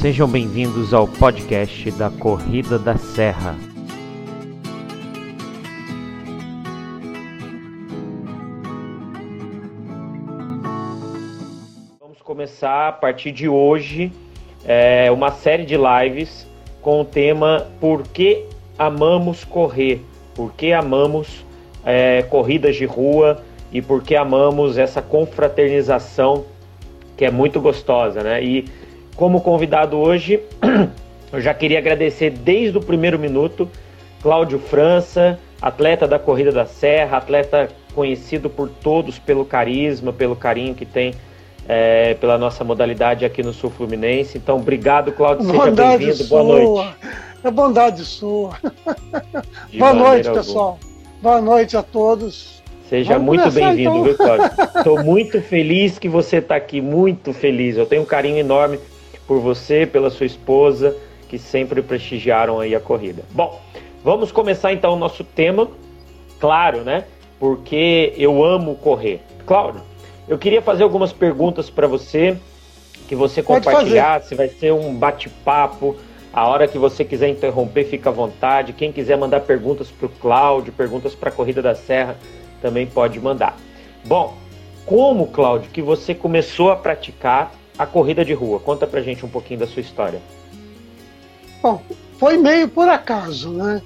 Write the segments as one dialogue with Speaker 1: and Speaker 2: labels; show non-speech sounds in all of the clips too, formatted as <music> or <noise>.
Speaker 1: Sejam bem-vindos ao podcast da Corrida da Serra. Vamos começar a partir de hoje é, uma série de lives com o tema Por que amamos correr? Por que amamos é, corridas de rua e por que amamos essa confraternização que é muito gostosa, né? E como convidado hoje, <clears throat> eu já queria agradecer desde o primeiro minuto Cláudio França, atleta da Corrida da Serra, atleta conhecido por todos pelo carisma, pelo carinho que tem é, pela nossa modalidade aqui no Sul Fluminense. Então, obrigado, Cláudio. Seja bem-vindo. Boa noite.
Speaker 2: É bondade sua. <laughs> Boa noite, pessoal. Boa noite a todos.
Speaker 1: Seja Vamos muito bem-vindo, então. viu, Cláudio? <laughs> Estou muito feliz que você está aqui, muito feliz. Eu tenho um carinho enorme por você, pela sua esposa, que sempre prestigiaram aí a corrida. Bom, vamos começar então o nosso tema, claro, né? Porque eu amo correr. Cláudio, eu queria fazer algumas perguntas para você, que você compartilhasse, vai ser um bate-papo. A hora que você quiser interromper, fica à vontade. Quem quiser mandar perguntas para o Cláudio, perguntas para a Corrida da Serra, também pode mandar. Bom, como, Cláudio, que você começou a praticar a corrida de rua? Conta pra gente um pouquinho da sua história.
Speaker 2: Bom, foi meio por acaso, né?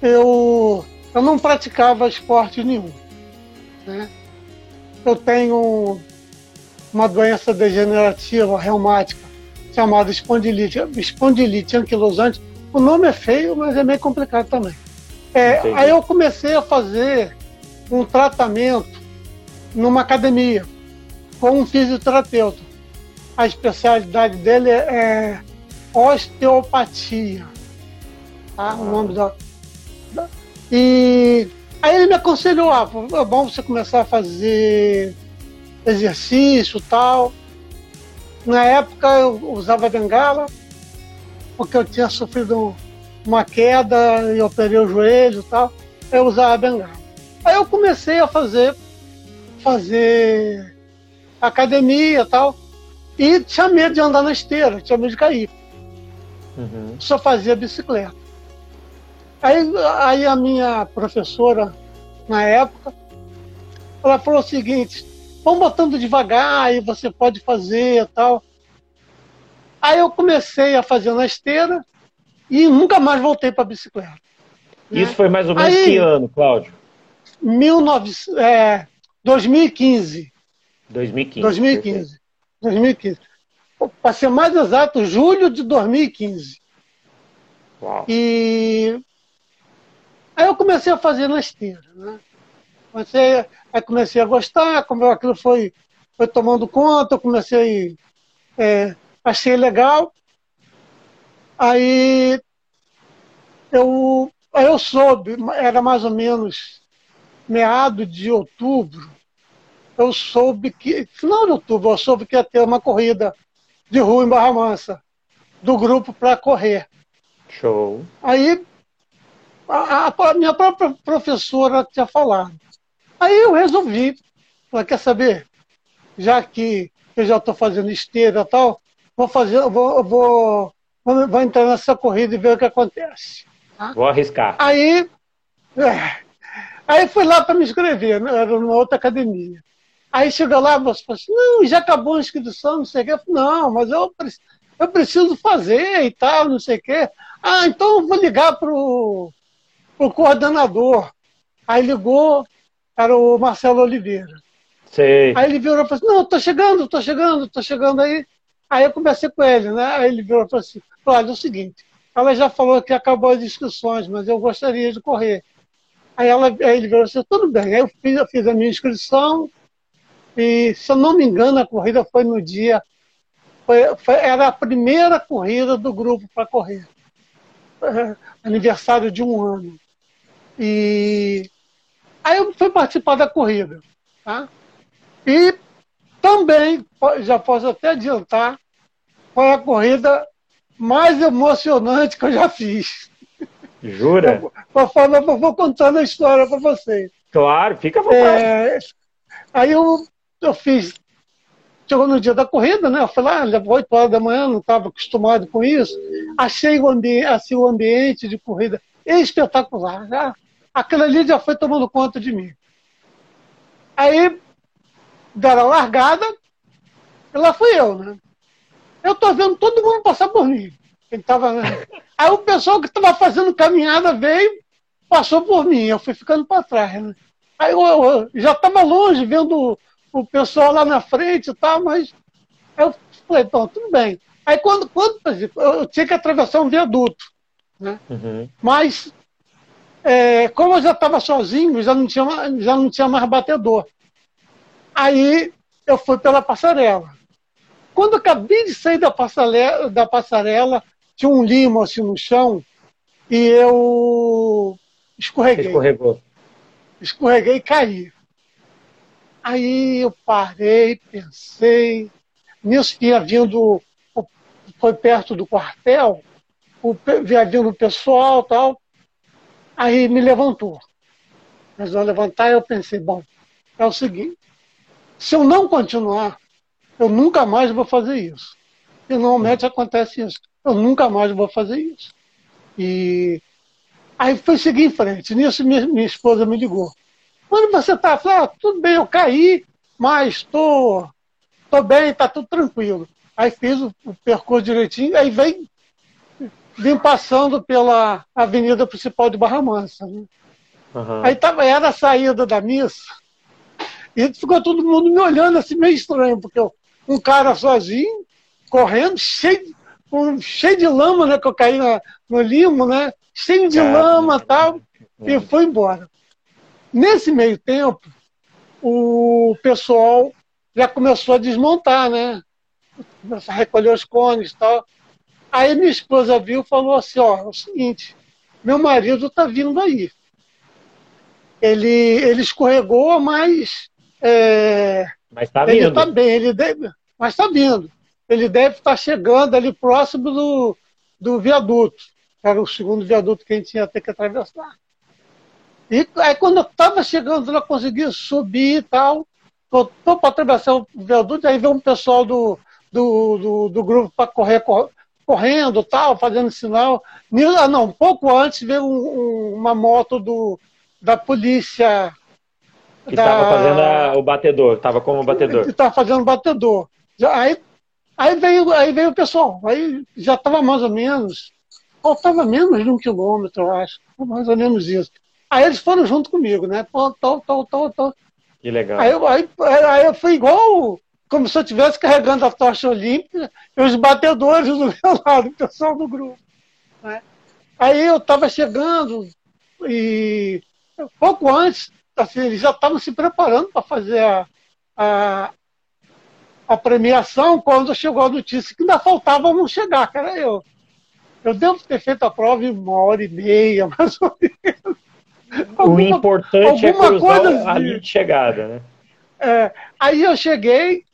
Speaker 2: Eu, eu não praticava esporte nenhum. Né? Eu tenho uma doença degenerativa reumática chamada espondilite, espondilite anquilosante. O nome é feio, mas é meio complicado também. É, aí eu comecei a fazer um tratamento numa academia com um fisioterapeuta a especialidade dele é osteopatia. Tá? O nome da, da, E aí ele me aconselhou, ah, é bom você começar a fazer exercício tal. Na época eu usava bengala, porque eu tinha sofrido uma queda e operei o joelho e tal. Eu usava bengala. Aí eu comecei a fazer, fazer academia e tal. E tinha medo de andar na esteira, tinha medo de cair. Uhum. Só fazia bicicleta. Aí, aí a minha professora, na época, ela falou o seguinte: vamos botando devagar, e você pode fazer e tal. Aí eu comecei a fazer na esteira e nunca mais voltei para a bicicleta.
Speaker 1: Né? Isso foi mais ou menos aí, que ano, Cláudio?
Speaker 2: 19, é, 2015.
Speaker 1: 2015.
Speaker 2: 2015. 2015. Para ser mais exato, julho de 2015. Uau. E aí eu comecei a fazer na esteira. Né? Comecei, aí comecei a gostar, como aquilo foi, foi tomando conta, eu comecei, é, achei legal. Aí eu, aí eu soube, era mais ou menos meado de outubro, eu soube que, final de outubro, eu soube que ia ter uma corrida de rua em Barra Mansa, do grupo para correr.
Speaker 1: Show.
Speaker 2: Aí a, a, minha própria professora tinha falado. Aí eu resolvi, falei, quer saber? Já que eu já estou fazendo esteira e tal, vou fazer, vou, vou, vou, vou, entrar nessa corrida e ver o que acontece.
Speaker 1: Tá? Vou arriscar.
Speaker 2: Aí, é, aí fui lá para me inscrever, né? era numa outra academia. Aí chega lá, você fala assim, não, já acabou a inscrição, não sei o quê. Não, mas eu, eu preciso fazer e tal, não sei o quê. Ah, então eu vou ligar para o coordenador. Aí ligou, era o Marcelo Oliveira.
Speaker 1: Sei.
Speaker 2: Aí ele virou e falou assim, não, tô chegando, tô chegando, tô chegando aí. Aí eu conversei com ele, né? Aí ele virou e falou assim, olha, é o seguinte, ela já falou que acabou as inscrições, mas eu gostaria de correr. Aí, ela, aí ele virou assim, tudo bem. Aí eu fiz, eu fiz a minha inscrição, e, se eu não me engano, a corrida foi no dia. Foi, foi, era a primeira corrida do grupo para correr. É, aniversário de um ano. E aí eu fui participar da corrida. Tá? E também, já posso até adiantar, foi a corrida mais emocionante que eu já fiz.
Speaker 1: Jura?
Speaker 2: Eu, eu vou contando a história para vocês.
Speaker 1: Claro, fica à vontade. É,
Speaker 2: aí eu eu fiz chegou no dia da corrida, né? Eu fui lá, levou 8 horas da manhã, não estava acostumado com isso. Achei o, ambi assim, o ambiente de corrida espetacular. Já, aquilo ali já foi tomando conta de mim. Aí deram a largada, e lá fui eu, né? Eu tô vendo todo mundo passar por mim. Quem tava... <laughs> Aí o pessoal que estava fazendo caminhada veio, passou por mim, eu fui ficando para trás. Né? Aí eu, eu já estava longe, vendo o pessoal lá na frente e tal, mas eu falei, então, tudo bem. Aí quando, quando eu tinha que atravessar um viaduto, né? Uhum. Mas é, como eu já estava sozinho, já não, tinha, já não tinha mais batedor. Aí eu fui pela passarela. Quando eu acabei de sair da passarela, da passarela tinha um limo assim no chão e eu escorreguei.
Speaker 1: Escorregou.
Speaker 2: Escorreguei e caí. Aí eu parei, pensei. Nisso tinha vindo, foi perto do quartel, vinha vindo o pessoal tal. Aí me levantou. Mas ao levantar, eu pensei, bom, é o seguinte, se eu não continuar, eu nunca mais vou fazer isso. E normalmente acontece isso. Eu nunca mais vou fazer isso. E aí foi seguir em frente. Nisso minha, minha esposa me ligou. Onde você está? Falei, ah, tudo bem, eu caí, mas estou tô, tô bem, está tudo tranquilo. Aí fiz o, o, percurso direitinho, aí vem, vim passando pela avenida principal de Barra Mansa. Né? Uhum. Aí tava, era a saída da missa, e ficou todo mundo me olhando assim, meio estranho, porque eu, um cara sozinho, correndo, cheio, um, cheio de lama, né? Que eu caí na, no limo, né? Cheio de lama e tal, e foi embora. Nesse meio tempo, o pessoal já começou a desmontar, né? Começou a recolher os cones e tal. Aí minha esposa viu e falou assim, ó, é o seguinte, meu marido está vindo aí. Ele, ele escorregou, mas. É,
Speaker 1: mas está vindo.
Speaker 2: Ele está bem, ele deve, mas está vindo. Ele deve estar tá chegando ali próximo do, do viaduto. Era o segundo viaduto que a gente ia ter que atravessar. E aí quando eu estava chegando lá, consegui subir e tal, estou para atravessar o viaduto, aí veio um pessoal do, do, do, do grupo para correr, correndo tal, fazendo sinal. Ah, não, um pouco antes veio um, um, uma moto do, da polícia.
Speaker 1: Que estava fazendo a, o batedor, estava como batedor.
Speaker 2: Estava fazendo o batedor. Aí, aí, veio, aí veio o pessoal, aí já estava mais ou menos, faltava menos de um quilômetro, eu acho, mais ou menos isso. Aí eles foram junto comigo, né? Pô.
Speaker 1: Que legal.
Speaker 2: Aí, aí, aí eu fui igual, como se eu estivesse carregando a tocha olímpica e os batedores do <laughs> meu lado, o pessoal do grupo. Né? Aí eu estava chegando e pouco antes, assim, eles já estavam se preparando para fazer a, a, a, premiação quando chegou a notícia que ainda faltava um chegar, que era eu. Eu devo ter feito a prova em uma hora e meia, <laughs> mais ou menos
Speaker 1: o importante é cruzar a linha de chegada, né?
Speaker 2: É, aí eu cheguei,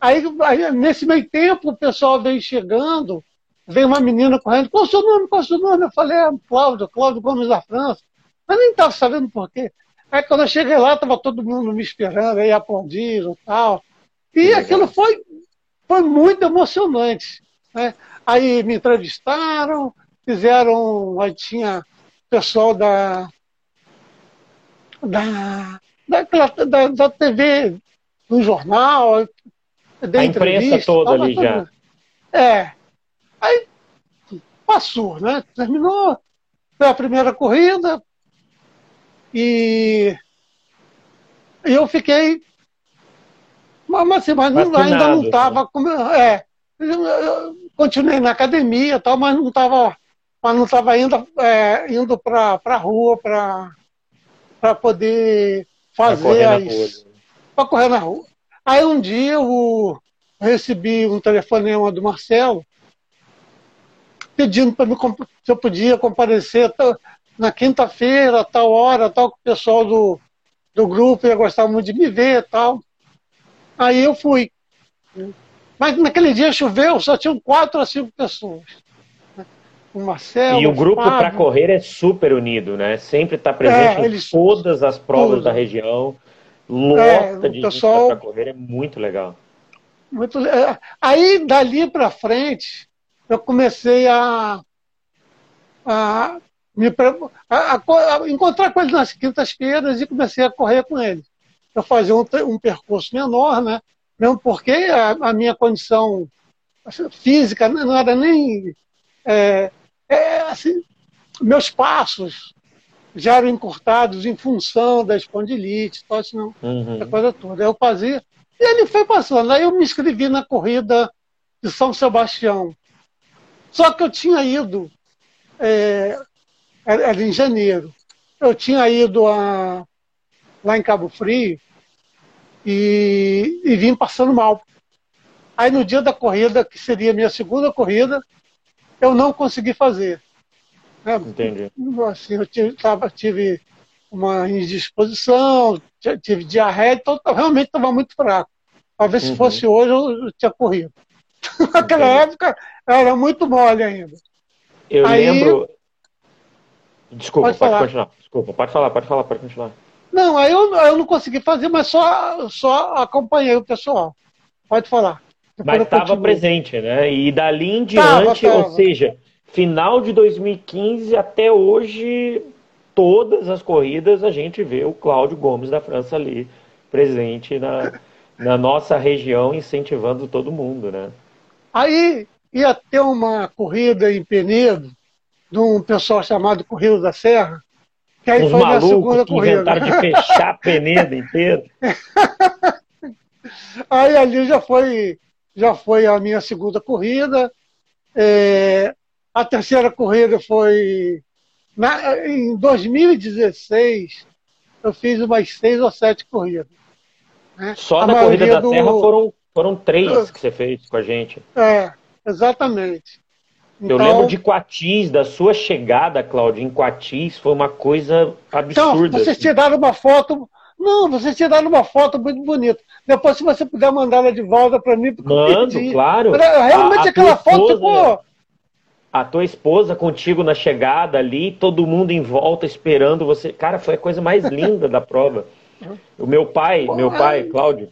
Speaker 2: aí, aí, nesse meio tempo o pessoal veio chegando, veio uma menina correndo, qual o seu nome, qual o seu nome? Eu falei, é Cláudio, Cláudio Gomes da França. Mas nem estava sabendo por quê. Aí quando eu cheguei lá, estava todo mundo me esperando, aí aplaudiram e tal. E aquilo foi, foi muito emocionante. Né? Aí me entrevistaram, fizeram, aí tinha pessoal da, da, daquela, da, da TV, do jornal,
Speaker 1: da a imprensa toda ali já.
Speaker 2: É. Aí passou, né? Terminou, foi a primeira corrida e eu fiquei. Mas, assim, mas ainda não estava. É, eu, eu continuei na academia tal, mas não estava mas não estava indo, é, indo para a rua para para poder fazer as. Para correr na rua. Aí um dia eu recebi um telefonema do Marcelo pedindo para mim se eu podia comparecer na quinta-feira, tal hora, tal, que o pessoal do, do grupo ia gostar muito de me ver tal. Aí eu fui. Mas naquele dia choveu, só tinham quatro a cinco pessoas o Marcelo.
Speaker 1: E o grupo para correr é super unido, né? Sempre está presente é, em todas as provas tudo. da região. Lota é, de pessoal... para correr, é muito legal.
Speaker 2: Muito, aí, dali para frente, eu comecei a, a, me, a, a encontrar com eles nas quintas-feiras e comecei a correr com eles. Eu fazia um, um percurso menor, né? mesmo porque a, a minha condição física não era nem. É, é, assim, meus passos já eram encurtados em função da espondilite, tal, assim, uhum. a coisa toda. Eu fazia. E ele foi passando. Aí eu me inscrevi na corrida de São Sebastião. Só que eu tinha ido, é, era em janeiro, eu tinha ido a, lá em Cabo Frio e, e vim passando mal. Aí no dia da corrida, que seria a minha segunda corrida, eu não consegui fazer.
Speaker 1: Né? Entendi.
Speaker 2: Assim, eu tive, tava, tive uma indisposição, tive diarreia, então realmente estava muito fraco. Talvez uhum. se fosse hoje eu, eu tinha corrido. <laughs> Naquela época era muito mole ainda.
Speaker 1: Eu Aí, lembro. Desculpa, pode, pode continuar. Desculpa, pode falar, pode falar, pode continuar.
Speaker 2: Não, aí eu, eu não consegui fazer, mas só, só acompanhei o pessoal. Pode falar.
Speaker 1: Mas estava presente, né? E dali em diante, tava, tava. ou seja, final de 2015 até hoje, todas as corridas a gente vê o Cláudio Gomes da França ali presente na, na nossa região, incentivando todo mundo, né?
Speaker 2: Aí ia ter uma corrida em Penedo, de um pessoal chamado Corrida da Serra,
Speaker 1: que aí Os foi malucos segunda que corrida. inventaram de fechar <laughs> Penedo inteiro.
Speaker 2: aí ali já foi, já foi a minha segunda corrida. É, a terceira corrida foi na, em 2016. Eu fiz umas seis ou sete corridas.
Speaker 1: Né? Só a na corrida da do... Terra foram, foram três que você fez com a gente.
Speaker 2: É, exatamente.
Speaker 1: Então, eu lembro de Quatis, da sua chegada, Cláudio, em Quatis, foi uma coisa absurda.
Speaker 2: Então, vocês assim. tiraram uma foto. Não, vocês tiraram uma foto muito bonita. Depois, se você puder mandar ela de volta para mim,
Speaker 1: Mando, claro.
Speaker 2: Realmente a, aquela foto ficou.
Speaker 1: A tua esposa contigo na chegada ali, todo mundo em volta esperando você. Cara, foi a coisa mais linda da prova. O meu pai, meu pai, Cláudio,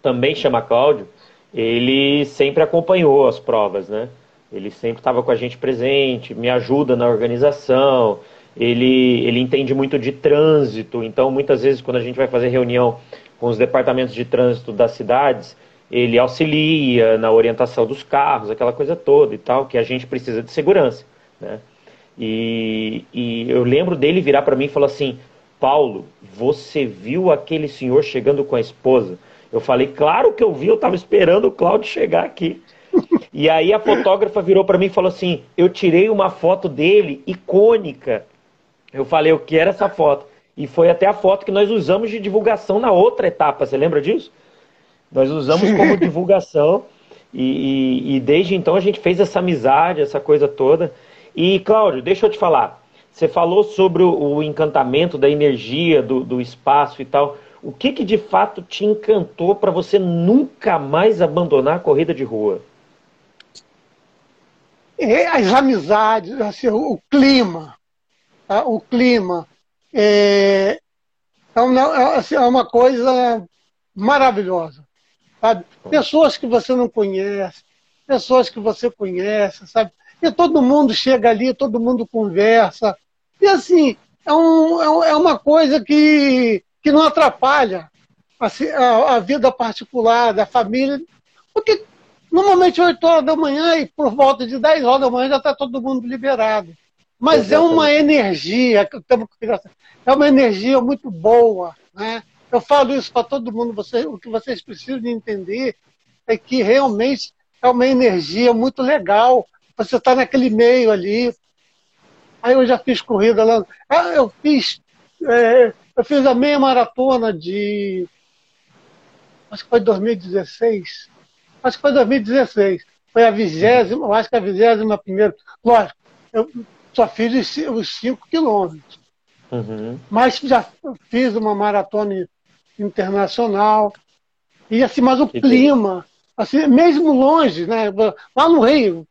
Speaker 1: também chama Cláudio, ele sempre acompanhou as provas, né? Ele sempre estava com a gente presente, me ajuda na organização. Ele, ele entende muito de trânsito, então muitas vezes quando a gente vai fazer reunião com os departamentos de trânsito das cidades, ele auxilia na orientação dos carros, aquela coisa toda e tal, que a gente precisa de segurança, né? E, e eu lembro dele virar para mim e falar assim: Paulo, você viu aquele senhor chegando com a esposa? Eu falei, claro que eu vi, eu estava esperando o Cláudio chegar aqui. E aí a fotógrafa virou para mim e falou assim: Eu tirei uma foto dele icônica. Eu falei: O que era essa foto? E foi até a foto que nós usamos de divulgação na outra etapa. Você lembra disso? Nós usamos como <laughs> divulgação. E, e, e desde então a gente fez essa amizade, essa coisa toda. E, Cláudio, deixa eu te falar. Você falou sobre o, o encantamento da energia, do, do espaço e tal. O que, que de fato te encantou para você nunca mais abandonar a corrida de rua?
Speaker 2: É, as amizades, assim, o clima, tá? o clima é, é, uma, é, assim, é uma coisa maravilhosa, sabe? Pessoas que você não conhece, pessoas que você conhece, sabe? E todo mundo chega ali, todo mundo conversa. E assim, é, um, é, é uma coisa que, que não atrapalha assim, a, a vida particular da família, porque Normalmente 8 horas da manhã e por volta de 10 horas da manhã já está todo mundo liberado. Mas é uma energia, é uma energia muito boa. Né? Eu falo isso para todo mundo, você, o que vocês precisam de entender é que realmente é uma energia muito legal. Você está naquele meio ali. Aí eu já fiz corrida lá. Ah, eu fiz, é, eu fiz a meia maratona de. Acho que foi 2016 acho que foi 2016. Foi a vigésima, acho que a vigésima primeira. Lógico, eu só fiz os 5 quilômetros. Uhum. Mas já fiz uma maratona internacional. E assim, mas o que clima, assim, mesmo longe, né? Lá no Rio.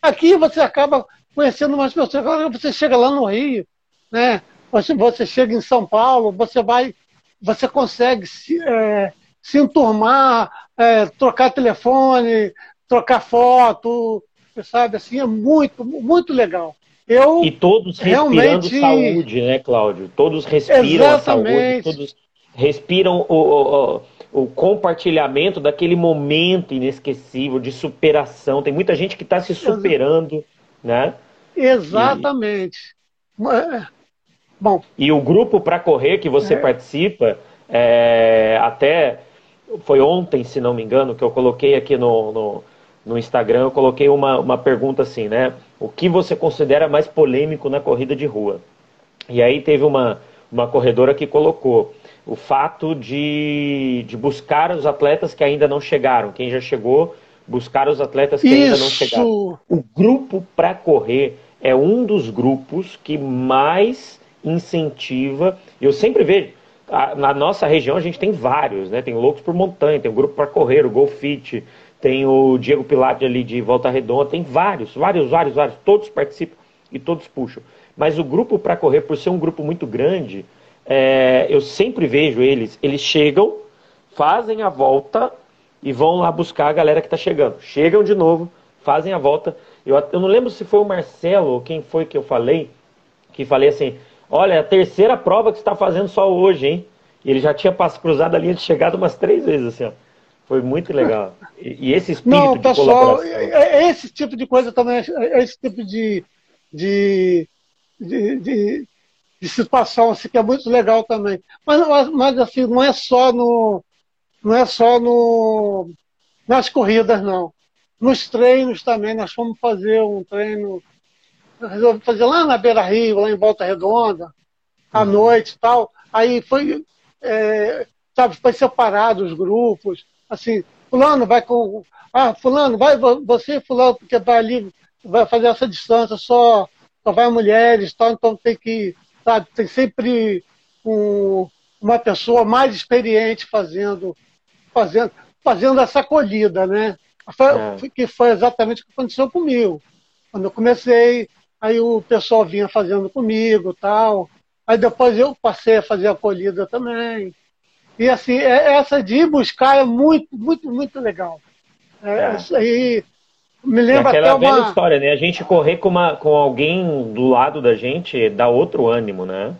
Speaker 2: Aqui você acaba conhecendo mais pessoas. Agora você chega lá no Rio, né? Você, você chega em São Paulo, você vai, você consegue se, é, se enturmar, é, trocar telefone, trocar foto, sabe? Assim, é muito, muito legal.
Speaker 1: Eu e todos respirando realmente... saúde, né, Cláudio? Todos respiram Exatamente. a saúde, todos respiram o, o, o, compartilhamento daquele momento inesquecível de superação. Tem muita gente que está se superando, né?
Speaker 2: Exatamente. E... É, bom.
Speaker 1: E o grupo para correr que você é. participa, é, até foi ontem, se não me engano, que eu coloquei aqui no, no, no Instagram, eu coloquei uma, uma pergunta assim, né? O que você considera mais polêmico na corrida de rua? E aí teve uma, uma corredora que colocou o fato de, de buscar os atletas que ainda não chegaram. Quem já chegou, buscar os atletas que Isso. ainda não chegaram. O grupo para correr é um dos grupos que mais incentiva. Eu sempre vejo, na nossa região a gente tem vários, né? Tem Loucos por Montanha, tem o grupo para correr, o Golfit, tem o Diego Pilate ali de Volta Redonda, tem vários, vários, vários, vários, todos participam e todos puxam. Mas o grupo para correr, por ser um grupo muito grande, é, eu sempre vejo eles, eles chegam, fazem a volta e vão lá buscar a galera que está chegando. Chegam de novo, fazem a volta. Eu, eu não lembro se foi o Marcelo ou quem foi que eu falei, que falei assim, olha, é a terceira prova que você está fazendo só hoje, hein? E ele já tinha cruzado a linha de chegada umas três vezes, assim, ó. Foi muito legal. E, e esse espírito Não,
Speaker 2: pessoal, é, é, esse tipo de coisa também, é esse tipo de, de, de, de, de situação assim, que é muito legal também. Mas, mas assim, não é só no. Não é só no, nas corridas, não. Nos treinos também, nós fomos fazer um treino, resolvi fazer lá na Beira Rio, lá em Volta Redonda, à uhum. noite e tal. Aí foi, é, sabe, foi separado os grupos assim, fulano vai com. Ah, fulano, vai você, fulano, porque vai ali, vai fazer essa distância, só, só vai mulheres, tal, então tem que, sabe, tem sempre um, uma pessoa mais experiente fazendo, fazendo, fazendo essa acolhida, né? Foi, é. Que foi exatamente o que aconteceu comigo. Quando eu comecei, aí o pessoal vinha fazendo comigo tal. Aí depois eu passei a fazer acolhida também. E assim, é, essa de ir buscar é muito, muito, muito legal. É, é. Isso aí me lembra é
Speaker 1: aquela até uma... velha história, né? A gente correr com, uma, com alguém do lado da gente dá outro ânimo, né?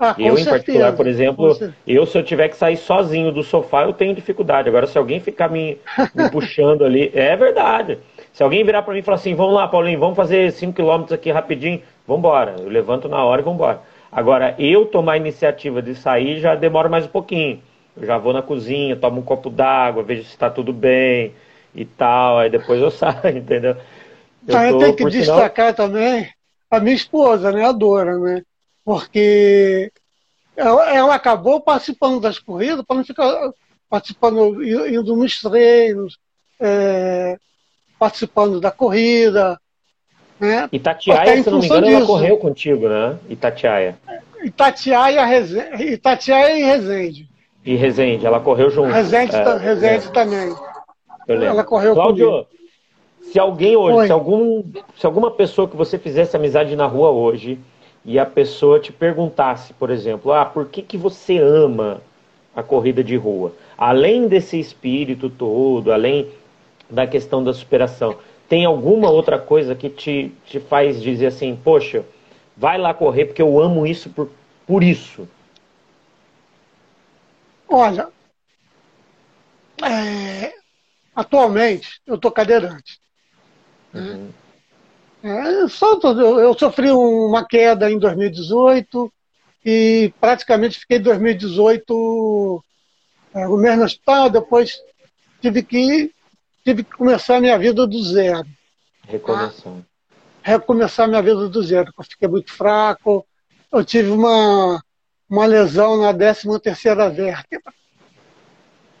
Speaker 1: Ah, eu, certeza, em particular, por exemplo, eu se eu tiver que sair sozinho do sofá, eu tenho dificuldade. Agora, se alguém ficar me, me <laughs> puxando ali, é verdade. Se alguém virar para mim e falar assim, vamos lá, Paulinho, vamos fazer 5 km aqui rapidinho, vamos embora. Eu levanto na hora e vamos embora. Agora, eu tomar a iniciativa de sair já demora mais um pouquinho. Eu já vou na cozinha, tomo um copo d'água, vejo se está tudo bem e tal, aí depois eu <laughs> saio, entendeu?
Speaker 2: Eu tô, tem que destacar sinal... também a minha esposa, né, a Dora, né? Porque ela, ela acabou participando das corridas para não ficar participando, indo nos treinos, é, participando da corrida, né?
Speaker 1: Itatiaia, se não me engano, disso. ela correu contigo, né? Itatiaia.
Speaker 2: Itatiaia, Resende, Itatiaia e Resende.
Speaker 1: E Resende, ela correu junto.
Speaker 2: Resende, é, Resende é. também.
Speaker 1: Ela correu Cláudio, comigo. se alguém hoje, se, algum, se alguma pessoa que você fizesse amizade na rua hoje e a pessoa te perguntasse, por exemplo, ah, por que, que você ama a corrida de rua? Além desse espírito todo, além da questão da superação, tem alguma outra coisa que te, te faz dizer assim, poxa, vai lá correr porque eu amo isso por, por isso?
Speaker 2: Olha, é, atualmente eu estou cadeirante. Uhum. É, só, eu, eu sofri uma queda em 2018 e praticamente fiquei 2018 é, o mês no hospital, depois tive que tive que começar a minha vida do zero.
Speaker 1: Recomeçar. Tá?
Speaker 2: Recomeçar minha vida do zero. Eu fiquei muito fraco. Eu tive uma, uma lesão na 13 terceira vértebra.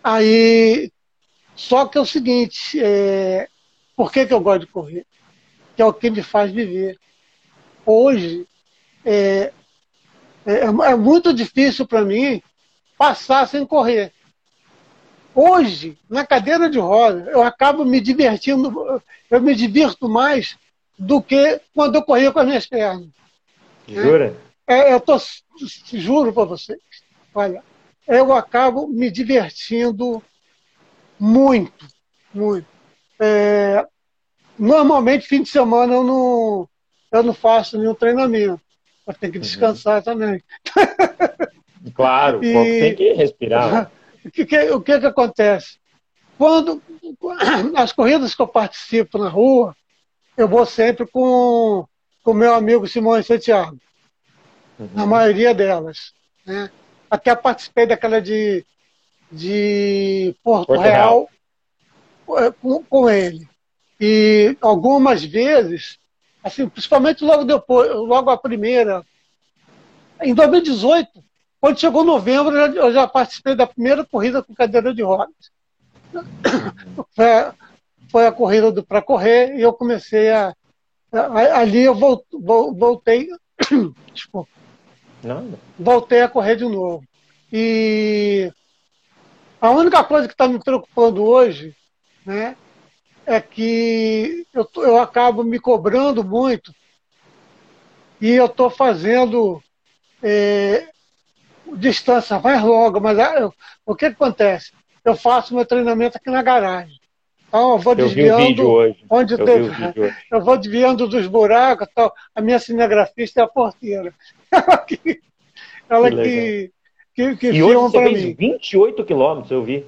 Speaker 2: Aí, só que é o seguinte, é, por que, que eu gosto de correr? Que é o que me faz viver. Hoje, é, é, é muito difícil para mim passar sem correr. Hoje, na cadeira de roda, eu acabo me divertindo, eu me divirto mais do que quando eu corria com as minhas pernas.
Speaker 1: Jura?
Speaker 2: É, eu tô, juro para vocês. Olha, eu acabo me divertindo muito, muito. É, normalmente, fim de semana, eu não, eu não faço nenhum treinamento. Eu tenho que uhum. descansar uhum. também. <laughs>
Speaker 1: Claro, e, tem que respirar. <laughs>
Speaker 2: O que, que, o que, que acontece? Quando <coughs> as corridas que eu participo na rua, eu vou sempre com o meu amigo Simão Santiago. Uhum. Na maioria delas. Né? Até participei daquela de, de Porto, Porto Real, Real. É, com, com ele. E algumas vezes, assim, principalmente logo depois, logo a primeira, em 2018, quando chegou novembro, eu já participei da primeira corrida com cadeira de rodas. <coughs> Foi, foi a corrida do para correr e eu comecei a, a ali eu voltei, <coughs> desculpa, voltei a correr de novo. E a única coisa que está me preocupando hoje, né, é que eu, eu acabo me cobrando muito e eu estou fazendo é, distância mais longa, mas eu, o que acontece? Eu faço meu treinamento aqui na garagem. Então eu vou desviando
Speaker 1: eu
Speaker 2: onde eu teve. Eu vou desviando dos buracos tal. A minha cinegrafista é a porteira. <laughs> Ela que, ela que, que, que
Speaker 1: e filma para mim. 28 quilômetros, eu vi.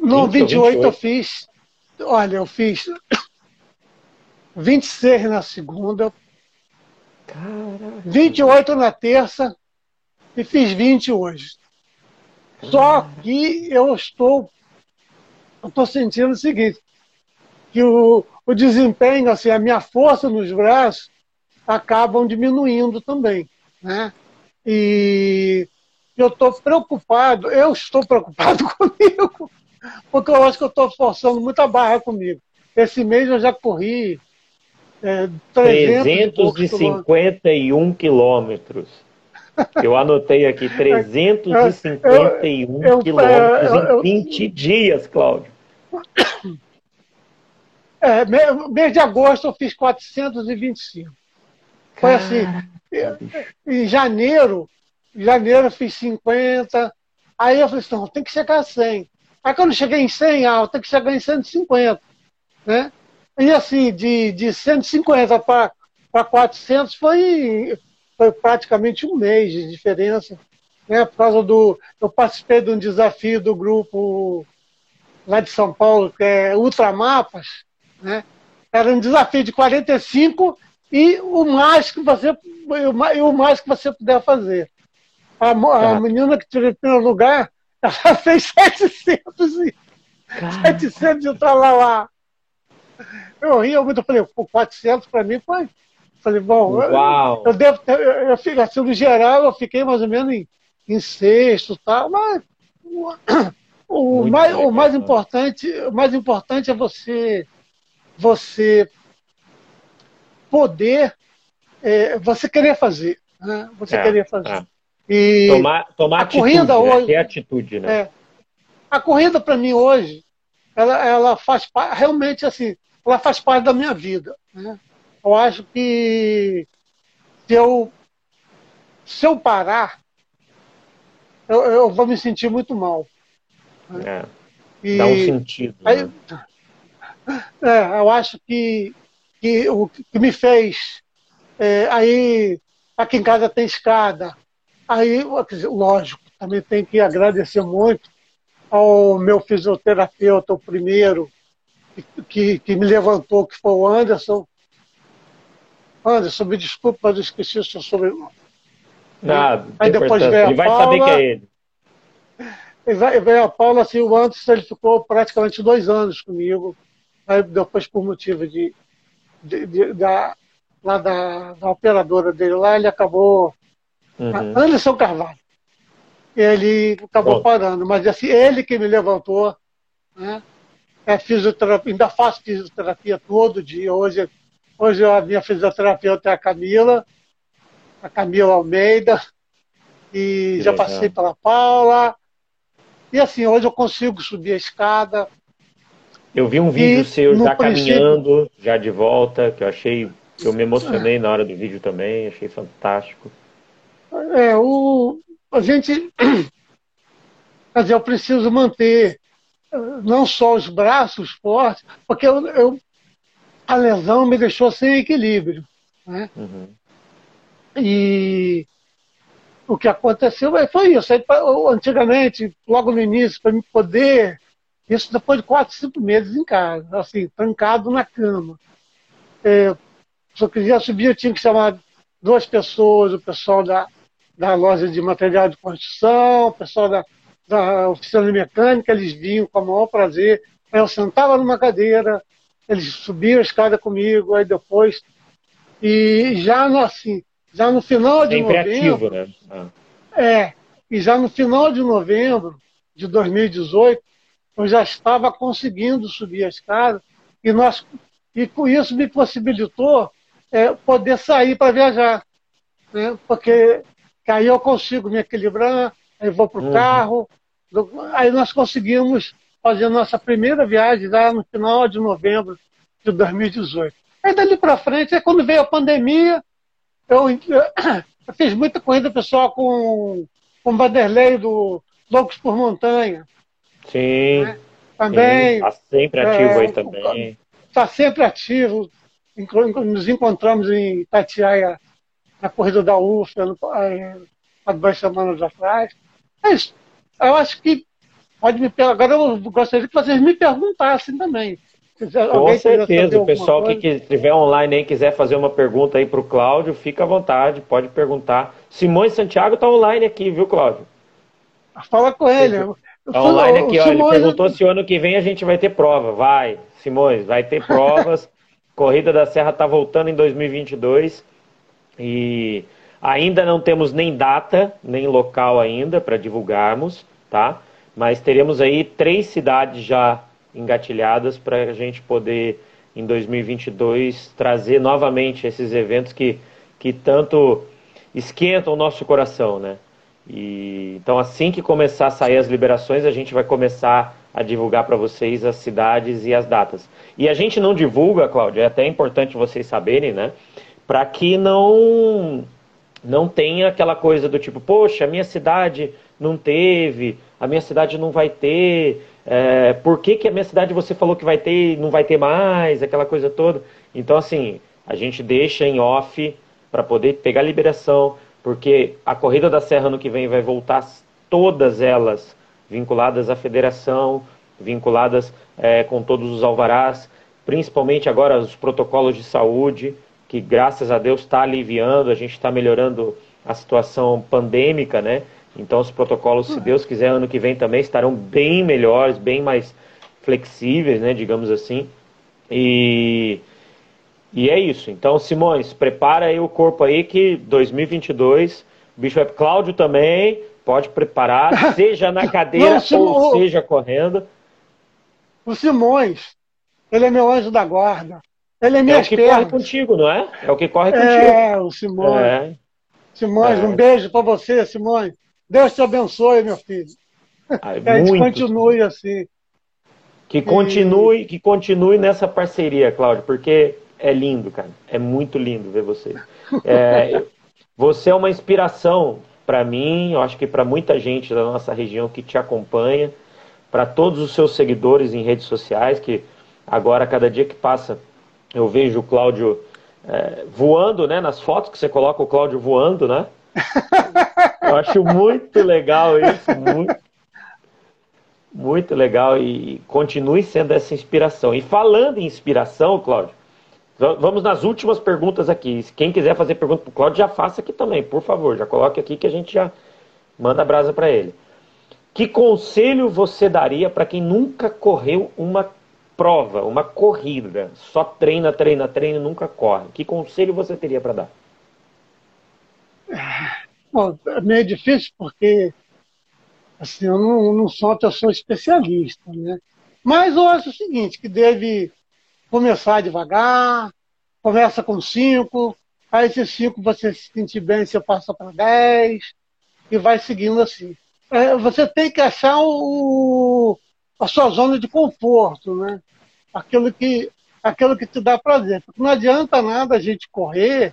Speaker 2: No 28, 28 eu fiz. Olha, eu fiz 26 na segunda, Caraca. 28 na terça e fiz 20 hoje. Só que eu estou, eu estou sentindo o seguinte, que o, o desempenho, assim, a minha força nos braços acabam diminuindo também, né? E eu estou preocupado, eu estou preocupado <laughs> comigo, porque eu acho que eu estou forçando muita barra comigo. Esse mês eu já corri
Speaker 1: é, 351 quilômetros. Eu anotei aqui 351 eu, eu, quilômetros eu, em 20 dias, Cláudio.
Speaker 2: É, mês de agosto eu fiz 425. Foi assim. Em janeiro, em janeiro eu fiz 50. Aí eu falei assim, não, tem que chegar a 100. Aí quando eu cheguei em 100, ah, eu tenho que chegar em 150. Né? E assim, de, de 150 para 400 foi foi praticamente um mês de diferença, né? Por causa do. Eu participei de um desafio do grupo lá de São Paulo, que é Ultramapas, né? Era um desafio de 45 e o mais que você, o mais que você puder fazer. A, a tá. menina que tirou em primeiro lugar, <laughs> ela fez 700 e, 700 e Eu muito, eu falei, 400 para mim foi Falei, bom, Uau. eu, eu devo ter, eu, eu fico assim, no geral, eu fiquei mais ou menos em, em sexto tal, mas o, <coughs> o mais, o mais importante, o mais importante é você, você poder, é, você querer fazer, né? Você é, querer fazer. É.
Speaker 1: E tomar, tomar a atitude, corrida né? hoje, ter atitude, né? É,
Speaker 2: a corrida para mim hoje, ela, ela faz parte, realmente assim, ela faz parte da minha vida, né? eu acho que se eu, se eu parar, eu, eu vou me sentir muito mal.
Speaker 1: É, e, dá um sentido.
Speaker 2: Aí, né? <laughs> é, eu acho que, que o que me fez. É, aí, aqui em casa tem escada. Aí, lógico, também tem que agradecer muito ao meu fisioterapeuta, o primeiro, que, que me levantou, que foi o Anderson, Anderson, me desculpe, mas eu esqueci o seu sobrenome.
Speaker 1: Nada. Aí depois veio a ele vai Paula, saber que é ele.
Speaker 2: E veio a Paula, assim, o Anderson ele ficou praticamente dois anos comigo. Aí depois, por motivo de, de, de da, lá da, da, operadora dele lá, ele acabou. Uhum. Anderson Carvalho. Ele acabou Bom. parando, mas assim, ele que me levantou, né? É fisioterapia, ainda faço fisioterapia todo dia. Hoje Hoje a minha fisioterapeuta é a Camila, a Camila Almeida, e que já legal. passei pela Paula. E assim, hoje eu consigo subir a escada.
Speaker 1: Eu vi um vídeo e, seu já caminhando, já de volta, que eu achei. Eu me emocionei na hora do vídeo também, achei fantástico.
Speaker 2: É, o, a gente. <clears throat> Quer dizer, eu preciso manter eh, não só os braços fortes, porque eu, eu a lesão me deixou sem equilíbrio. Né? Uhum. E o que aconteceu foi isso. Antigamente, logo no início, para me poder, isso depois de quatro, cinco meses em casa, assim, trancado na cama. É, se eu queria subir, eu tinha que chamar duas pessoas, o pessoal da, da loja de material de construção, o pessoal da, da oficina de mecânica, eles vinham com o maior prazer. Aí eu sentava numa cadeira, eles subiam a escada comigo, aí depois. E já no, assim, já no final de Sempre novembro. Ativo, né? Ah. É, e já no final de novembro de 2018, eu já estava conseguindo subir a escada e, nós, e com isso me possibilitou é, poder sair para viajar. Né? Porque aí eu consigo me equilibrar, aí vou para o uhum. carro, aí nós conseguimos fazer a nossa primeira viagem lá no final de novembro de 2018. Aí dali para frente, é quando veio a pandemia, eu, <coughs> eu fiz muita corrida pessoal com, com o Vanderlei do Loucos por Montanha.
Speaker 1: Sim. Né? Também. Está sempre ativo é, aí também.
Speaker 2: Está sempre ativo. Nos encontramos em Itatiaia, na corrida da UFA, há duas semanas atrás. É isso. Eu acho que pode me Agora eu gostaria que vocês me perguntassem também.
Speaker 1: Com certeza, o pessoal coisa. que estiver online e quiser fazer uma pergunta aí para o Cláudio, fica à vontade, pode perguntar. Simões Santiago está online aqui, viu, Cláudio?
Speaker 2: Fala com ele.
Speaker 1: Está online aqui, ó, Simões... ele perguntou se o ano que vem a gente vai ter prova. Vai, Simões, vai ter provas. <laughs> Corrida da Serra está voltando em 2022 e ainda não temos nem data, nem local ainda para divulgarmos, tá? Mas teremos aí três cidades já engatilhadas para a gente poder, em 2022, trazer novamente esses eventos que, que tanto esquentam o nosso coração, né? E, então, assim que começar a sair as liberações, a gente vai começar a divulgar para vocês as cidades e as datas. E a gente não divulga, Cláudia, é até importante vocês saberem, né? Para que não não tenha aquela coisa do tipo, poxa, a minha cidade não teve, a minha cidade não vai ter, é, por que, que a minha cidade você falou que vai ter e não vai ter mais, aquela coisa toda. Então, assim, a gente deixa em off para poder pegar a liberação, porque a Corrida da Serra no que vem vai voltar todas elas vinculadas à federação, vinculadas é, com todos os alvarás, principalmente agora os protocolos de saúde, que graças a Deus está aliviando, a gente está melhorando a situação pandêmica, né? Então os protocolos, se Deus quiser, ano que vem também estarão bem melhores, bem mais flexíveis, né, digamos assim. E, e é isso. Então, Simões, prepara aí o corpo aí que 2022, bicho é Cláudio também, pode preparar, <laughs> seja na cadeira Não, ou seja correndo.
Speaker 2: O Simões, ele é meu anjo da guarda. Ele é meu É
Speaker 1: o que pernas. corre contigo, não é? É o que corre contigo.
Speaker 2: É, o Simões. É. Simões, é. um beijo para você, Simões. Deus te abençoe, meu filho. Ai, <laughs> que a gente continue assim.
Speaker 1: Que continue, que continue nessa parceria, Cláudio, porque é lindo, cara. É muito lindo ver você. <laughs> É, você é uma inspiração para mim, eu acho que para muita gente da nossa região que te acompanha, para todos os seus seguidores em redes sociais, que agora, cada dia que passa, eu vejo o Cláudio é, voando, né? Nas fotos que você coloca o Cláudio voando, né? <laughs> Eu acho muito legal isso, muito, muito legal e continue sendo essa inspiração. E falando em inspiração, Cláudio, vamos nas últimas perguntas aqui. Quem quiser fazer pergunta para o Cláudio, já faça aqui também, por favor, já coloque aqui que a gente já manda a brasa para ele. Que conselho você daria para quem nunca correu uma prova, uma corrida, só treina, treina, treina e nunca corre? Que conselho você teria para dar?
Speaker 2: Bom, é meio difícil porque assim, eu não, não sou uma pessoa especialista, né? Mas eu acho o seguinte, que deve começar devagar, começa com cinco, aí esses cinco você se sentir bem, você passa para dez, e vai seguindo assim. É, você tem que achar o, a sua zona de conforto, né? Aquilo que, aquilo que te dá prazer. Porque não adianta nada a gente correr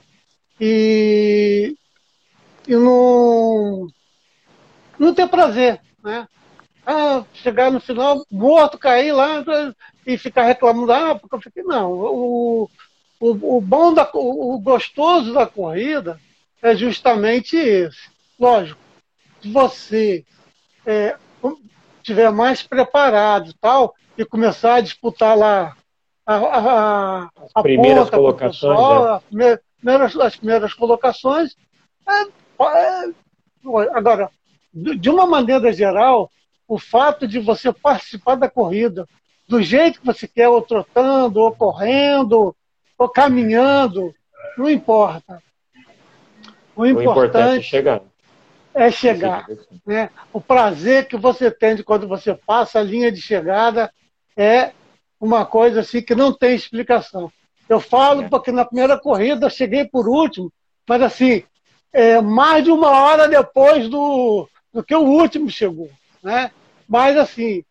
Speaker 2: e e não, não ter prazer, né? Ah, chegar no final morto, cair lá e ficar reclamando, ah, porque eu fiquei. Não, o, o, o bom, da, o, o gostoso da corrida é justamente esse. Lógico, você é, tiver mais preparado e tal, e começar a disputar lá a, a,
Speaker 1: a primeiras ponta colocações, pessoal,
Speaker 2: né? as, primeiras, as primeiras colocações. É, é, agora, de uma maneira geral, o fato de você participar da corrida do jeito que você quer, ou trotando, ou correndo, ou caminhando, não importa.
Speaker 1: O, o importante, é chegar.
Speaker 2: É chegar. Né? O prazer que você tem de quando você passa a linha de chegada é uma coisa assim que não tem explicação. Eu falo é. porque na primeira corrida eu cheguei por último, mas assim, é, mais de uma hora depois do, do que o último chegou. Né? Mas, assim,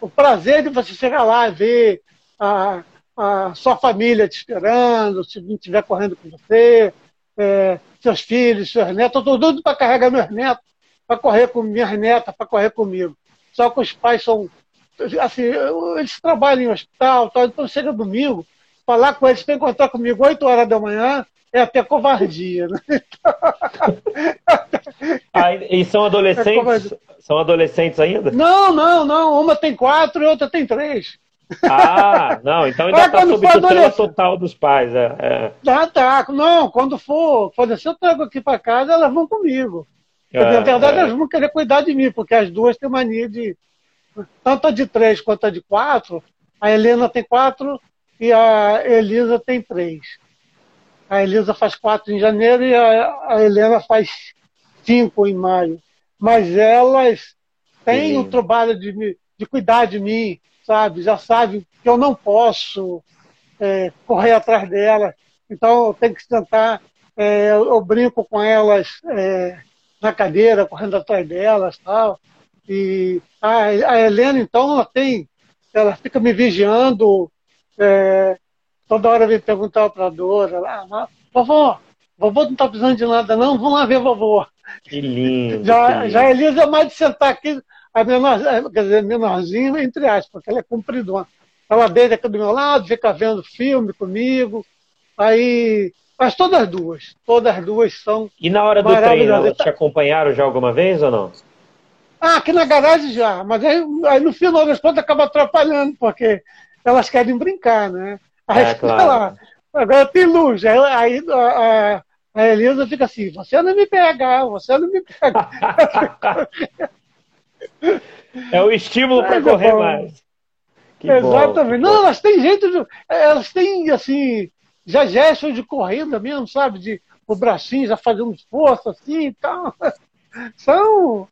Speaker 2: o prazer de você chegar lá e ver a, a sua família te esperando, se não estiver correndo com você, é, seus filhos, seus netos, eu estou doido para carregar meus netos, para correr com minhas netas, para correr comigo. Só que os pais são. Assim, eles trabalham em hospital, tal, então chega domingo, falar com eles, tem que encontrar comigo 8 horas da manhã, é até covardia. Né? <laughs>
Speaker 1: ah, e são adolescentes? É são adolescentes ainda?
Speaker 2: Não, não, não. Uma tem quatro e outra tem três.
Speaker 1: Ah, não, então ainda está sob tutela total dos pais. É, é.
Speaker 2: Ah, tá. Não, quando for fazer, se eu trago aqui para casa, elas vão comigo. É, Na verdade, é. elas vão querer cuidar de mim, porque as duas têm mania de. Tanto a de três quanto a de quatro. A Helena tem quatro e a Elisa tem três. A Elisa faz quatro em janeiro e a, a Helena faz cinco em maio. Mas elas têm o trabalho de, de cuidar de mim, sabe? Já sabem que eu não posso é, correr atrás delas. Então eu tenho que tentar, é, eu brinco com elas é, na cadeira, correndo atrás delas tal. E a, a Helena, então, ela tem, ela fica me vigiando, é, Toda hora vem perguntar a operadora lá, vovó, vovô não está precisando de nada, não, vamos lá ver vovô.
Speaker 1: Que lindo.
Speaker 2: Já,
Speaker 1: que lindo.
Speaker 2: já a Elisa é mais de sentar aqui, a menor, quer dizer, menorzinha, entre aspas, porque ela é compridona. Ela deita aqui do meu lado, fica vendo filme comigo. Aí. Mas todas as duas, todas as duas são.
Speaker 1: E na hora do treino, elas te acompanharam já alguma vez ou não?
Speaker 2: Ah, aqui na garagem já, mas aí, aí no final das contas acaba atrapalhando, porque elas querem brincar, né? Aí <laughs> é, claro. lá, agora tem luz. Aí, aí a, a, Elisa fica assim, você não me pega, você não me pega. <laughs>
Speaker 1: é o estímulo para correr bom. mais.
Speaker 2: Que Exatamente. Bom, não, elas têm jeito de. Elas têm, assim, já gestos de corrida mesmo, sabe? De o bracinho já fazendo esforço assim e tal. <laughs> São.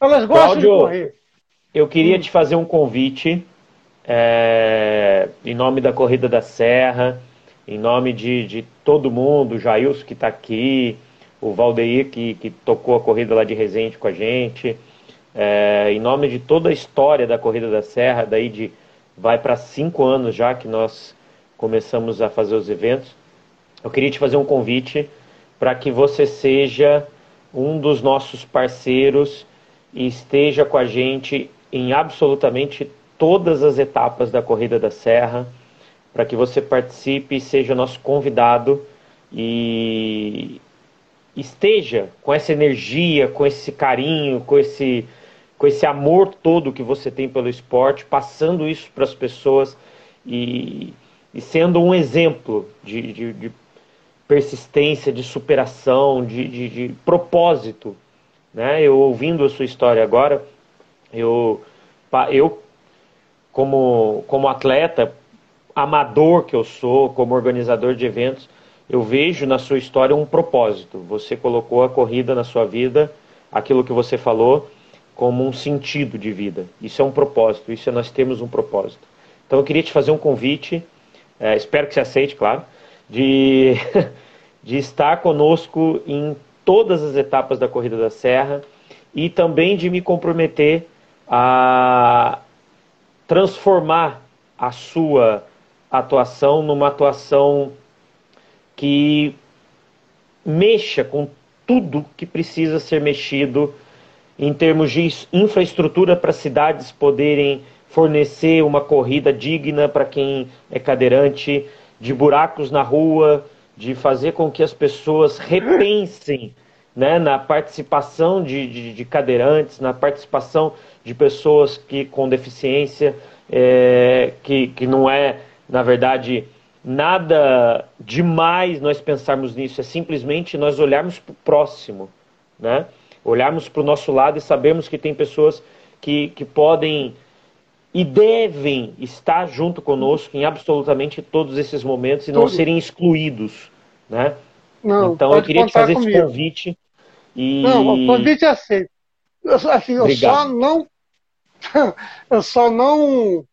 Speaker 2: Elas gostam Cláudio, de correr.
Speaker 1: Eu queria hum. te fazer um convite é, em nome da Corrida da Serra, em nome de, de todo mundo, o Jailson que está aqui, o Valdeir que, que tocou a corrida lá de Resende com a gente, é, em nome de toda a história da Corrida da Serra, daí de vai para cinco anos já que nós começamos a fazer os eventos, eu queria te fazer um convite para que você seja um dos nossos parceiros e esteja com a gente em absolutamente todas as etapas da Corrida da Serra, para que você participe e seja nosso convidado e esteja com essa energia, com esse carinho, com esse, com esse amor todo que você tem pelo esporte, passando isso para as pessoas e, e, sendo um exemplo de, de, de persistência, de superação, de, de, de, propósito. Né? Eu ouvindo a sua história agora, eu, eu como, como atleta, amador que eu sou, como organizador de eventos, eu vejo na sua história um propósito. Você colocou a corrida na sua vida, aquilo que você falou, como um sentido de vida. Isso é um propósito, isso é nós temos um propósito. Então eu queria te fazer um convite, é, espero que você aceite, claro, de, <laughs> de estar conosco em todas as etapas da Corrida da Serra e também de me comprometer a, transformar a sua atuação numa atuação que mexa com tudo que precisa ser mexido em termos de infraestrutura para cidades poderem fornecer uma corrida digna para quem é cadeirante, de buracos na rua, de fazer com que as pessoas repensem né, na participação de, de, de, cadeirantes, na participação de pessoas que, com deficiência, é, que, que não é, na verdade, nada demais nós pensarmos nisso, é simplesmente nós olharmos para o próximo, né? Olharmos para o nosso lado e sabermos que tem pessoas que, que podem e devem estar junto conosco em absolutamente todos esses momentos e não Tudo. serem excluídos, né? Não, então eu queria te fazer comigo. esse convite e
Speaker 2: não, o convite é aceito. Eu, assim, eu só não <laughs> eu só não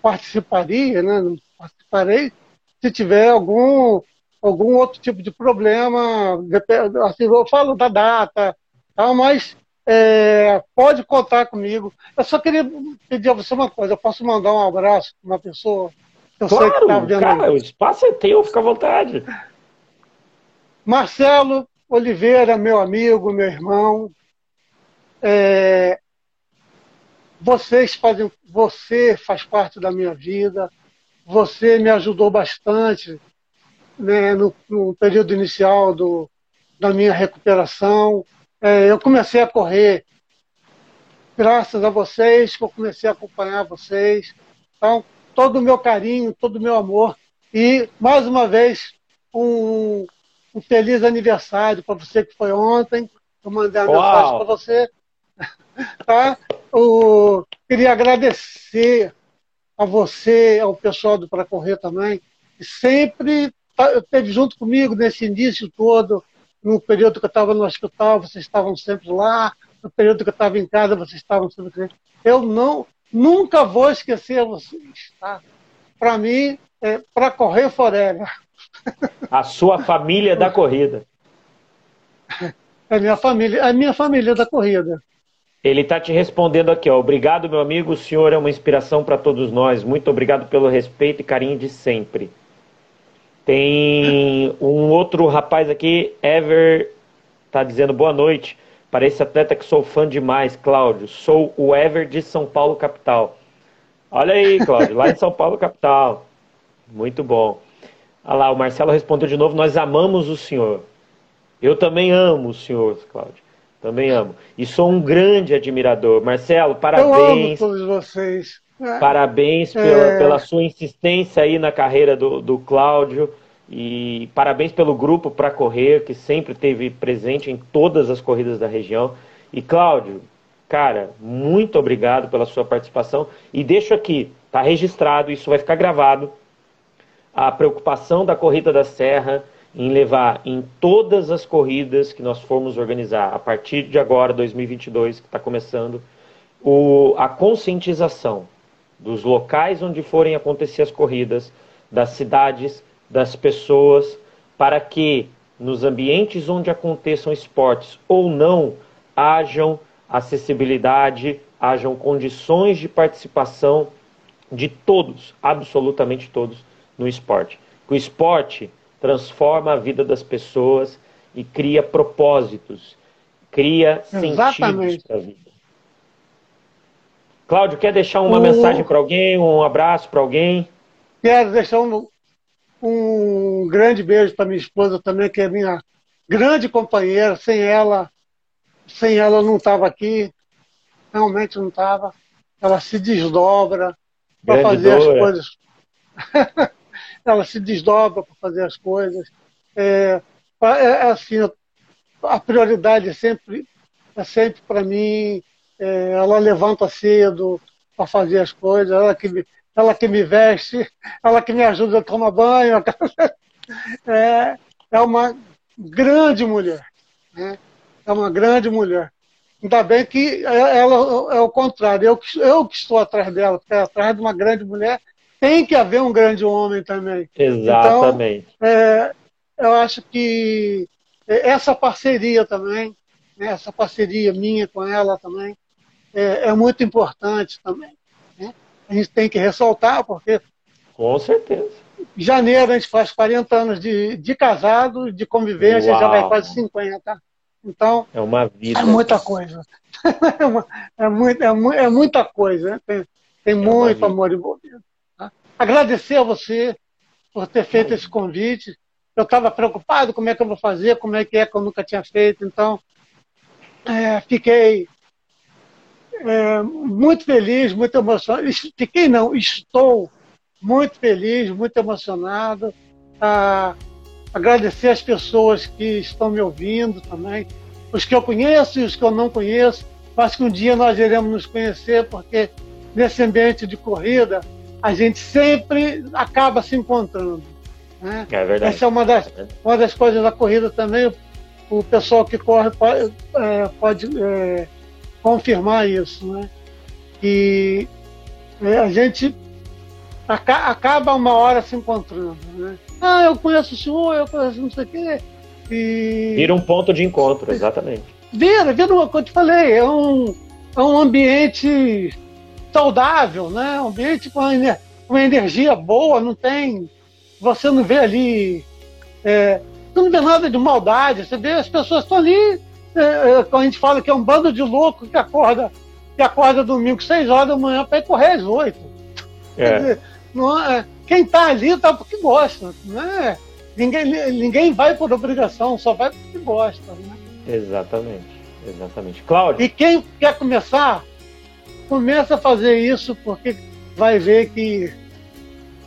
Speaker 2: participaria, né? Não participarei se tiver algum algum outro tipo de problema, assim, eu falo da data, tal, mas é, pode contar comigo. Eu só queria pedir a você uma coisa. Eu posso mandar um abraço para uma pessoa?
Speaker 1: Eu claro, sei que tá vendo cara, o espaço é teu, fica à vontade.
Speaker 2: Marcelo Oliveira, meu amigo, meu irmão. É, vocês fazem, você faz parte da minha vida. Você me ajudou bastante né, no, no período inicial do, da minha recuperação. É, eu comecei a correr graças a vocês, que eu comecei a acompanhar vocês. Então, todo o meu carinho, todo o meu amor. E, mais uma vez, um, um feliz aniversário para você que foi ontem. Eu mandei a mensagem para você. <laughs> tá? O, queria agradecer a você, ao pessoal do Para Correr também, que sempre tá, esteve junto comigo nesse início todo no período que eu estava no hospital, vocês estavam sempre lá. No período que eu estava em casa, vocês estavam sempre lá. Eu não, nunca vou esquecer vocês. Tá? Para mim, é para correr forever.
Speaker 1: A sua família da corrida. <laughs>
Speaker 2: É minha família, a minha família da corrida.
Speaker 1: Ele está te respondendo aqui, ó. Obrigado, meu amigo. O senhor é uma inspiração para todos nós. Muito obrigado pelo respeito e carinho de sempre. Tem outro rapaz aqui, Ever, tá dizendo boa noite. Para esse atleta que sou fã demais, Cláudio. Sou o Ever de São Paulo, capital. Olha aí, Cláudio, lá em São Paulo, capital. Muito bom. Olha lá, o Marcelo respondeu de novo: Nós amamos o senhor. Eu também amo o senhor, Cláudio. Também amo. E sou um grande admirador. Marcelo, parabéns. Eu amo
Speaker 2: todos vocês.
Speaker 1: É. Parabéns pela, é... pela, sua insistência aí na carreira do, do Cláudio. E parabéns pelo grupo para correr, que sempre teve presente em todas as corridas da região. E Cláudio, cara, muito obrigado pela sua participação. E deixo aqui, tá registrado, isso vai ficar gravado. A preocupação da Corrida da Serra em levar em todas as corridas que nós formos organizar a partir de agora, 2022, que está começando, o, a conscientização dos locais onde forem acontecer as corridas, das cidades, das pessoas, para que nos ambientes onde aconteçam esportes ou não, hajam acessibilidade, hajam condições de participação de todos, absolutamente todos, no esporte. O esporte transforma a vida das pessoas e cria propósitos, cria sentidos para a vida. Cláudio, quer deixar uma o... mensagem para alguém, um abraço para alguém?
Speaker 2: Quero deixar um, um grande beijo para minha esposa também, que é minha grande companheira. Sem ela, sem ela eu não estava aqui, realmente não estava. Ela se desdobra para fazer as coisas. <laughs> ela se desdobra para fazer as coisas. É, é, é assim, a prioridade é sempre, é sempre para mim é, ela levanta cedo para fazer as coisas, ela que, me, ela que me veste, ela que me ajuda a tomar banho. <laughs> É, é uma grande mulher. Né? É uma grande mulher. Ainda bem que ela é o contrário, eu, eu que estou atrás dela, porque atrás de uma grande mulher tem que haver um grande homem também.
Speaker 1: Exatamente.
Speaker 2: Então, é, eu acho que essa parceria também, né, essa parceria minha com ela também, é, é muito importante também. Né? A gente tem que ressaltar, porque.
Speaker 1: Com certeza.
Speaker 2: Em janeiro a gente faz 40 anos de, de casado, de convivência, Uau. já vai quase 50. Então,
Speaker 1: é uma vida.
Speaker 2: É muita coisa. <laughs> é, uma, é, muito, é, é, muita coisa. Né? Tem, tem é muito amor envolvido. Tá? Agradecer a você por ter feito esse convite. Eu estava preocupado como é que eu vou fazer, como é que é que eu nunca tinha feito. Então, é, fiquei é, muito feliz, muito emocionado. Fiquei não, estou muito feliz, muito emocionado. Ah, agradecer as pessoas que estão me ouvindo também, os que eu conheço e os que eu não conheço. Mas que um dia nós iremos nos conhecer, porque nesse ambiente de corrida a gente sempre acaba se encontrando. Né?
Speaker 1: É verdade.
Speaker 2: Essa é uma das, é uma das coisas da corrida também. O pessoal que corre pode, é, pode é, confirmar isso. Né? E é, a gente acaba uma hora se encontrando. Né? Ah, eu conheço o senhor, eu conheço não sei o quê.
Speaker 1: E... Vira um ponto de encontro, exatamente.
Speaker 2: Vira, vira o que eu te falei, é um, é um ambiente saudável, né? Um ambiente com uma energia boa, não tem. Você não vê ali. É, você não vê nada de maldade, você vê as pessoas estão ali. É, é, a gente fala que é um bando de louco que acorda, que acorda domingo, 6 horas da manhã, para ir correr às 8. É. Não, é, quem está ali está porque gosta. Né? Ninguém, ninguém vai por obrigação, só vai porque gosta. Né?
Speaker 1: Exatamente. Exatamente. Cláudio.
Speaker 2: E quem quer começar, começa a fazer isso porque vai ver que,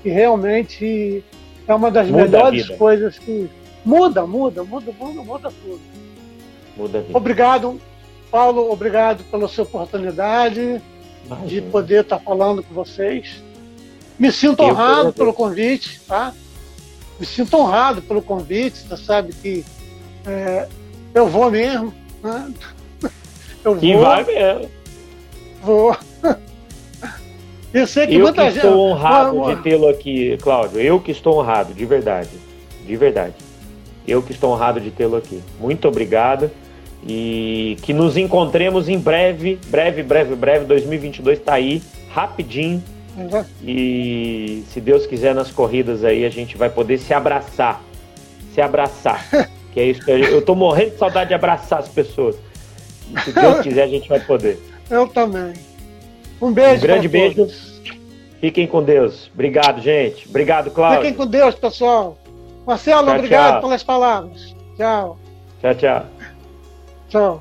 Speaker 2: que realmente é uma das muda melhores coisas que muda, muda, muda, muda, muda tudo.
Speaker 1: Muda
Speaker 2: obrigado, Paulo, obrigado pela sua oportunidade Imagina. de poder estar falando com vocês. Me sinto honrado pelo convite, tá? Me sinto honrado pelo convite, você sabe que é, eu vou mesmo, né? <laughs>
Speaker 1: Eu vou. E vai mesmo.
Speaker 2: Vou. <laughs> Eu sei que
Speaker 1: eu que gente. estou honrado de tê-lo aqui, Cláudio. Eu que estou honrado, de verdade. De verdade. Eu que estou honrado de tê-lo aqui. Muito obrigado. E que nos encontremos em breve, breve, breve, breve. 2022 está aí, rapidinho. Uhum. E se Deus quiser, nas corridas aí a gente vai poder se abraçar. Se abraçar. <laughs> que é isso que eu, eu tô morrendo de saudade de abraçar as pessoas. E se Deus quiser, a gente vai poder.
Speaker 2: Eu também. Um beijo. Um
Speaker 1: grande beijo. Todos. Fiquem com Deus. Obrigado, gente. Obrigado, Cláudio.
Speaker 2: Fiquem com Deus, pessoal. Marcelo, tchau, obrigado tchau. pelas palavras. Tchau.
Speaker 1: Tchau, tchau.
Speaker 2: Tchau.